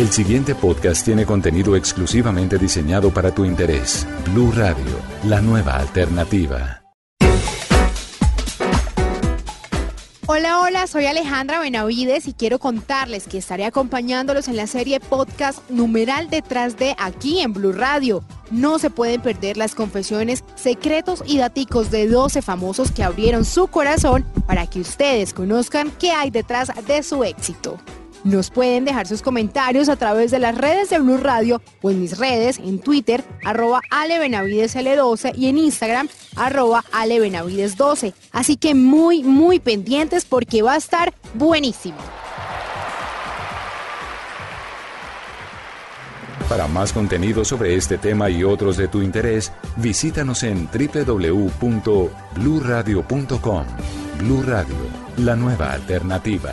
El siguiente podcast tiene contenido exclusivamente diseñado para tu interés. Blue Radio, la nueva alternativa. Hola, hola, soy Alejandra Benavides y quiero contarles que estaré acompañándolos en la serie podcast Numeral detrás de aquí en Blue Radio. No se pueden perder las confesiones, secretos y daticos de 12 famosos que abrieron su corazón para que ustedes conozcan qué hay detrás de su éxito. Nos pueden dejar sus comentarios a través de las redes de Blue Radio o en mis redes, en Twitter, arroba alebenavidesl12 y en Instagram, arroba alebenavides12. Así que muy, muy pendientes porque va a estar buenísimo. Para más contenido sobre este tema y otros de tu interés, visítanos en www.bluradio.com. Blue Radio, la nueva alternativa.